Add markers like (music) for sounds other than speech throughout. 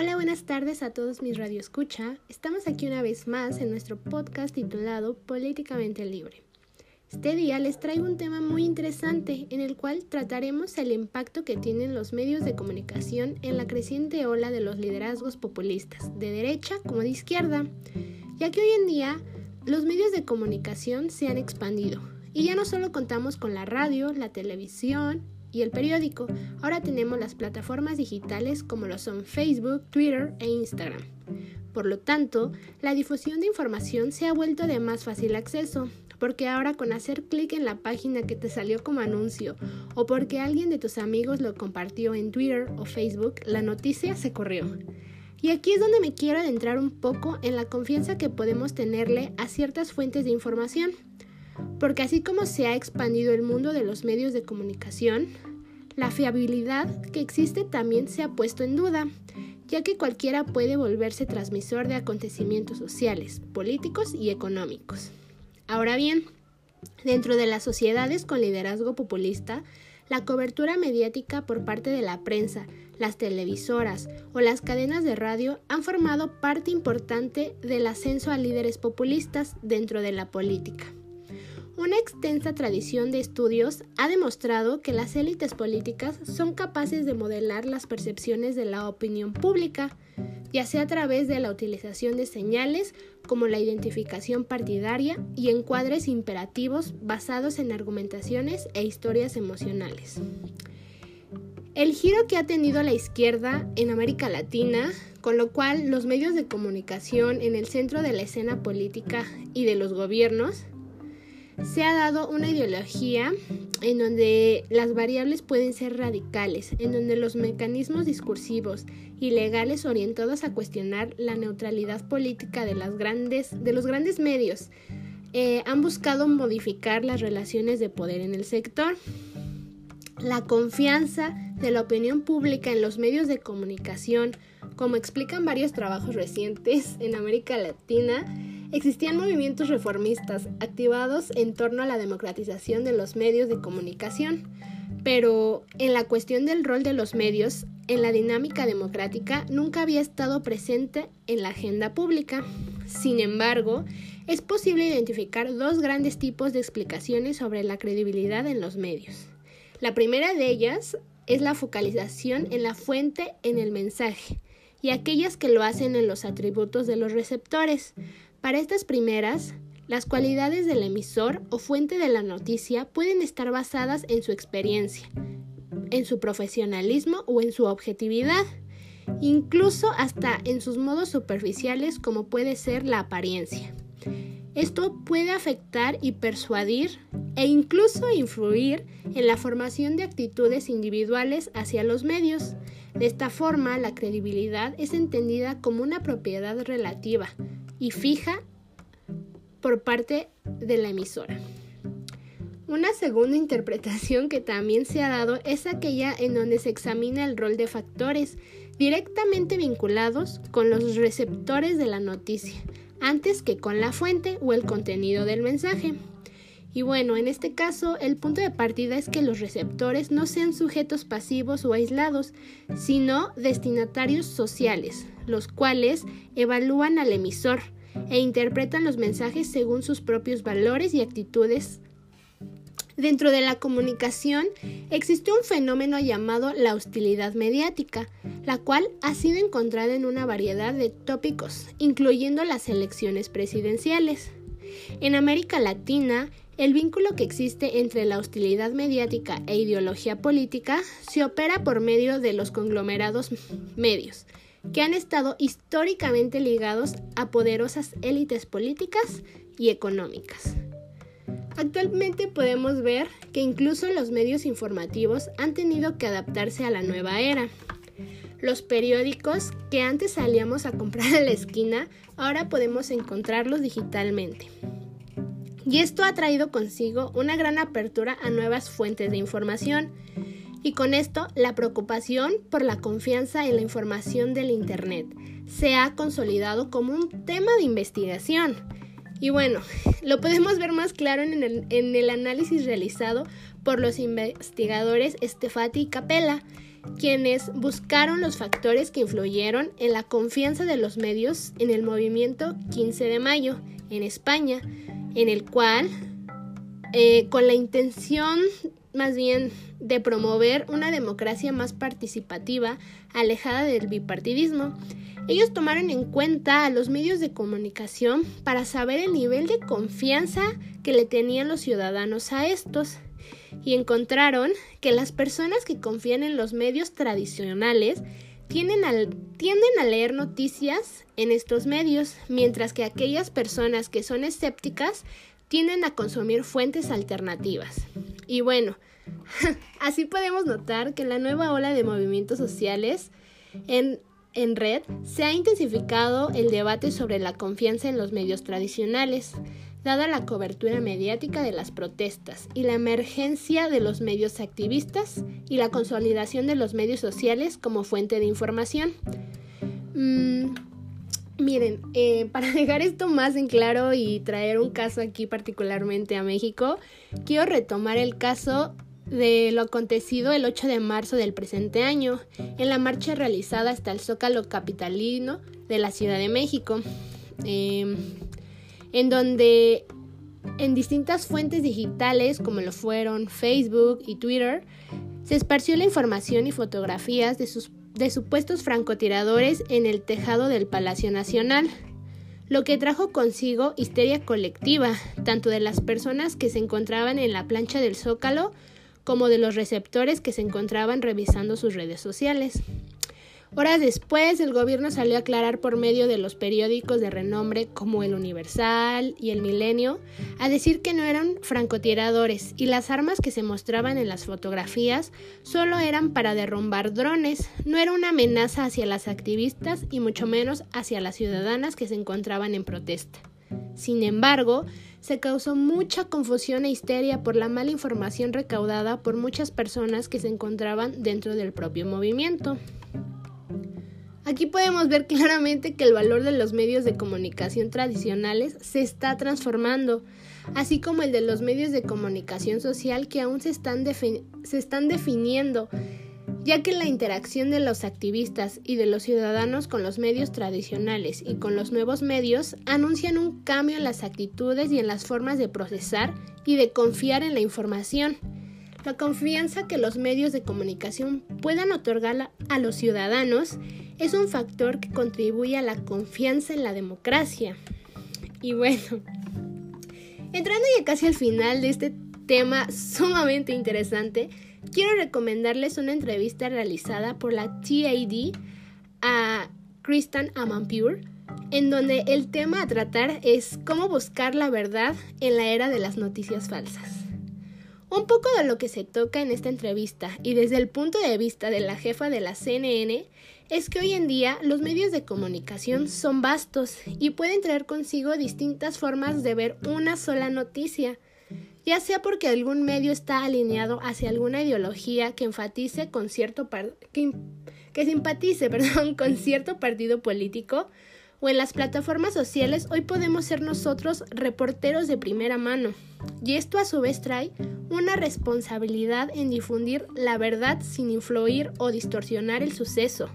Hola, buenas tardes a todos mis radioescucha. Estamos aquí una vez más en nuestro podcast titulado Políticamente Libre. Este día les traigo un tema muy interesante en el cual trataremos el impacto que tienen los medios de comunicación en la creciente ola de los liderazgos populistas, de derecha como de izquierda, ya que hoy en día los medios de comunicación se han expandido y ya no solo contamos con la radio, la televisión y el periódico, ahora tenemos las plataformas digitales como lo son Facebook, Twitter e Instagram. Por lo tanto, la difusión de información se ha vuelto de más fácil acceso, porque ahora con hacer clic en la página que te salió como anuncio o porque alguien de tus amigos lo compartió en Twitter o Facebook, la noticia se corrió. Y aquí es donde me quiero adentrar un poco en la confianza que podemos tenerle a ciertas fuentes de información. Porque así como se ha expandido el mundo de los medios de comunicación, la fiabilidad que existe también se ha puesto en duda, ya que cualquiera puede volverse transmisor de acontecimientos sociales, políticos y económicos. Ahora bien, dentro de las sociedades con liderazgo populista, la cobertura mediática por parte de la prensa, las televisoras o las cadenas de radio han formado parte importante del ascenso a líderes populistas dentro de la política. Una extensa tradición de estudios ha demostrado que las élites políticas son capaces de modelar las percepciones de la opinión pública, ya sea a través de la utilización de señales como la identificación partidaria y encuadres imperativos basados en argumentaciones e historias emocionales. El giro que ha tenido la izquierda en América Latina, con lo cual los medios de comunicación en el centro de la escena política y de los gobiernos, se ha dado una ideología en donde las variables pueden ser radicales, en donde los mecanismos discursivos y legales orientados a cuestionar la neutralidad política de, los grandes medios eh, han buscado modificar las relaciones de poder en el sector. La confianza de la opinión pública en los medios de comunicación, como explican varios trabajos recientes en América Latina, Existían movimientos reformistas activados en torno a la democratización de los medios de comunicación, pero en la cuestión del rol de los medios en la dinámica democrática nunca había estado presente en la agenda pública. Sin embargo, es posible identificar dos grandes tipos de explicaciones sobre la credibilidad en los medios. La primera de ellas es la focalización en la fuente en el mensaje y aquellas que lo hacen en los atributos de los receptores, para estas primeras, las cualidades del emisor o fuente de la noticia pueden estar basadas en su experiencia, en su profesionalismo o en su objetividad, incluso hasta en sus modos superficiales como puede ser la apariencia. Esto puede afectar y persuadir e incluso influir en la formación de actitudes individuales hacia los medios. De esta forma, la credibilidad es entendida como una propiedad relativa, y fija por parte de la emisora. Una segunda interpretación que también se ha dado es aquella en donde se examina el rol de factores directamente vinculados con los receptores de la noticia, antes que con la fuente o el contenido del mensaje. Y bueno, en este caso, el punto de partida es que los receptores no sean sujetos pasivos o aislados, sino destinatarios sociales, los cuales evalúan al emisor e interpretan los mensajes según sus propios valores y actitudes. Dentro de la comunicación existe un fenómeno llamado la hostilidad mediática, la cual ha sido encontrada en una variedad de tópicos, incluyendo las elecciones presidenciales. En América Latina, el vínculo que existe entre la hostilidad mediática e ideología política se opera por medio de los conglomerados medios, que han estado históricamente ligados a poderosas élites políticas y económicas. Actualmente podemos ver que incluso los medios informativos han tenido que adaptarse a la nueva era. Los periódicos que antes salíamos a comprar a la esquina, ahora podemos encontrarlos digitalmente. Y esto ha traído consigo una gran apertura a nuevas fuentes de información y con esto la preocupación por la confianza en la información del Internet se ha consolidado como un tema de investigación. Y bueno, (laughs) lo podemos ver más claro en el, en el, análisis realizado por los investigadores Stefati y Capella, quienes buscaron los factores que influyeron en la confianza de los medios en el movimiento 15 de mayo en España, en el cual, eh, con la intención más bien de promover una democracia más participativa, alejada del bipartidismo, ellos tomaron en cuenta a los medios de comunicación para saber el nivel de confianza que le tenían los ciudadanos a estos y encontraron que las personas que confían en los medios tradicionales tienden a, tienden a leer noticias en estos medios, mientras que aquellas personas que son escépticas tienden a consumir fuentes alternativas. Y bueno, (laughs) así podemos notar que la nueva ola de movimientos sociales en en red se ha intensificado el debate sobre la confianza en los medios tradicionales, dada la cobertura mediática de las protestas y la emergencia de los medios activistas y la consolidación de los medios sociales como fuente de información. Mm, miren, eh, para (laughs) dejar esto más en claro y traer un caso aquí particularmente a México, quiero retomar el caso de lo acontecido el 8 de marzo del presente año, en la marcha realizada hasta el Zócalo Capitalino de la Ciudad de México, em, en donde en distintas fuentes digitales, como lo fueron Facebook y Twitter, se esparció la información y fotografías de, sus, de supuestos francotiradores en el tejado del Palacio Nacional, lo que trajo consigo histeria colectiva, tanto de las personas que se encontraban en la plancha del Zócalo, como de los receptores que se encontraban revisando sus redes sociales. Horas después, el gobierno salió a aclarar por medio de los periódicos de renombre como El Universal y El Milenio, a decir que no eran francotiradores y las armas que se mostraban en las fotografías solo eran para derrumbar drones, no era una amenaza hacia las activistas y mucho menos hacia las ciudadanas que se encontraban en protesta. Sin embargo, se causó mucha confusión e histeria por la mala información recaudada por muchas personas que se encontraban dentro del propio movimiento. Aquí podemos ver claramente que el valor de los medios de comunicación tradicionales se está transformando, así como el de los medios de comunicación social que aún se están, se están definiendo ya que la interacción de los activistas y de los ciudadanos con los medios tradicionales y con los nuevos medios anuncian un cambio en las actitudes y en las formas de procesar y de confiar en la información. La confianza que los medios de comunicación puedan otorgar a los ciudadanos es un factor que contribuye a la confianza en la democracia. Y bueno, entrando ya casi al final de este tema sumamente interesante, quiero recomendarles una entrevista realizada por la TAD a Kristen Amanpure, en donde el tema a tratar es cómo buscar la verdad en la era de las noticias falsas. Un poco de lo que se toca en esta entrevista y desde el punto de vista de la jefa de la CNN es que hoy en día los medios de comunicación son vastos y pueden traer consigo distintas formas de ver una sola noticia ya sea porque algún medio está alineado hacia alguna ideología que enfatice con cierto que, que simpatice (laughs) perdón, con cierto partido político, o en las plataformas sociales hoy podemos ser nosotros reporteros de primera mano. Y esto a su vez trae una responsabilidad en difundir la verdad sin influir o distorsionar el suceso.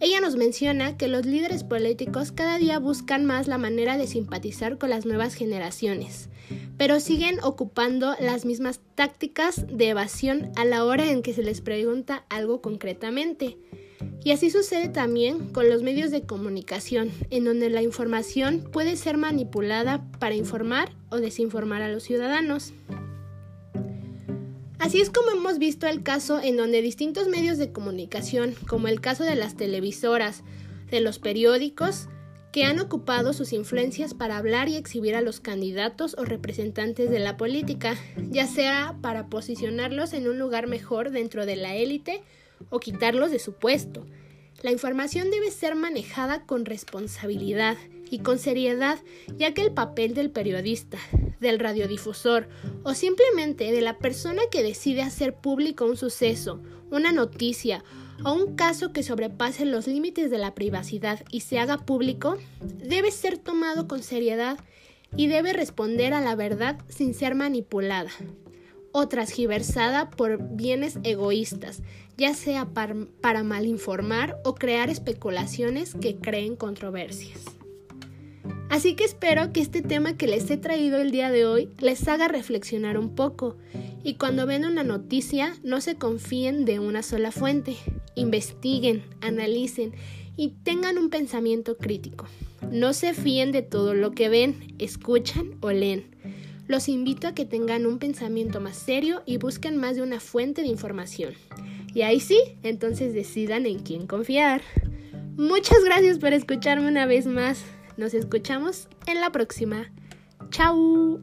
Ella nos menciona que los líderes políticos cada día buscan más la manera de simpatizar con las nuevas generaciones, pero siguen ocupando las mismas tácticas de evasión a la hora en que se les pregunta algo concretamente. Y así sucede también con los medios de comunicación, en donde la información puede ser manipulada para informar o desinformar a los ciudadanos. Así es como hemos visto el caso en donde distintos medios de comunicación, como el caso de las televisoras, de los periódicos, que han ocupado sus influencias para hablar y exhibir a los candidatos o representantes de la política, ya sea para posicionarlos en un lugar mejor dentro de la élite o quitarlos de su puesto. La información debe ser manejada con responsabilidad y con seriedad, ya que el papel del periodista, del radiodifusor o simplemente de la persona que decide hacer público un suceso, una noticia o un caso que sobrepase los límites de la privacidad y se haga público, debe ser tomado con seriedad y debe responder a la verdad sin ser manipulada o transgiversada por bienes egoístas, ya sea para, para malinformar o crear especulaciones que creen controversias. Así que espero que este tema que les he traído el día de hoy les haga reflexionar un poco y cuando ven una noticia no se confíen de una sola fuente, investiguen, analicen y tengan un pensamiento crítico. No se fíen de todo lo que ven, escuchan o leen. Los invito a que tengan un pensamiento más serio y busquen más de una fuente de información. Y ahí sí, entonces decidan en quién confiar. Muchas gracias por escucharme una vez más. Nos escuchamos en la próxima. ¡Chao!